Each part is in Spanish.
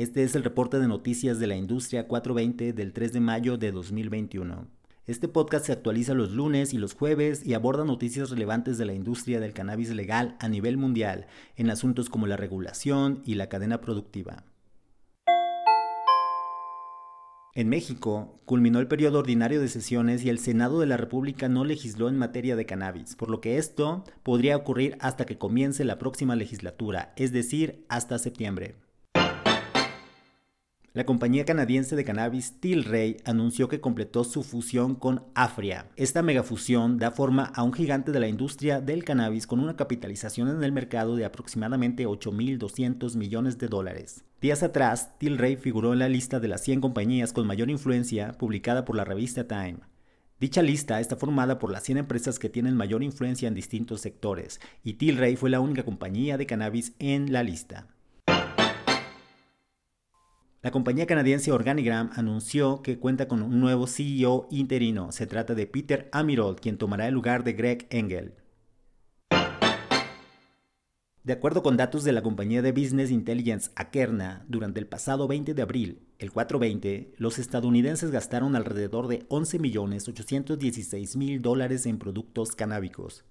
Este es el reporte de noticias de la industria 420 del 3 de mayo de 2021. Este podcast se actualiza los lunes y los jueves y aborda noticias relevantes de la industria del cannabis legal a nivel mundial en asuntos como la regulación y la cadena productiva. En México, culminó el periodo ordinario de sesiones y el Senado de la República no legisló en materia de cannabis, por lo que esto podría ocurrir hasta que comience la próxima legislatura, es decir, hasta septiembre. La compañía canadiense de cannabis Tilray anunció que completó su fusión con Afria. Esta megafusión da forma a un gigante de la industria del cannabis con una capitalización en el mercado de aproximadamente 8.200 millones de dólares. Días atrás, Tilray figuró en la lista de las 100 compañías con mayor influencia publicada por la revista Time. Dicha lista está formada por las 100 empresas que tienen mayor influencia en distintos sectores, y Tilray fue la única compañía de cannabis en la lista. La compañía canadiense Organigram anunció que cuenta con un nuevo CEO interino. Se trata de Peter Amirold, quien tomará el lugar de Greg Engel. De acuerdo con datos de la compañía de Business Intelligence Akerna, durante el pasado 20 de abril, el 420, los estadounidenses gastaron alrededor de 11.816.000 dólares en productos canábicos.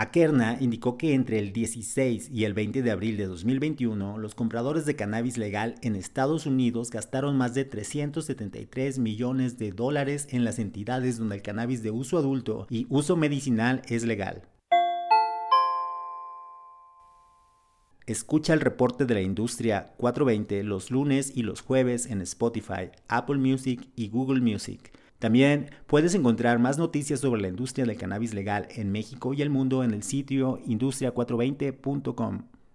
Akerna indicó que entre el 16 y el 20 de abril de 2021, los compradores de cannabis legal en Estados Unidos gastaron más de 373 millones de dólares en las entidades donde el cannabis de uso adulto y uso medicinal es legal. Escucha el reporte de la industria 420 los lunes y los jueves en Spotify, Apple Music y Google Music. También puedes encontrar más noticias sobre la industria del cannabis legal en México y el mundo en el sitio industria420.com.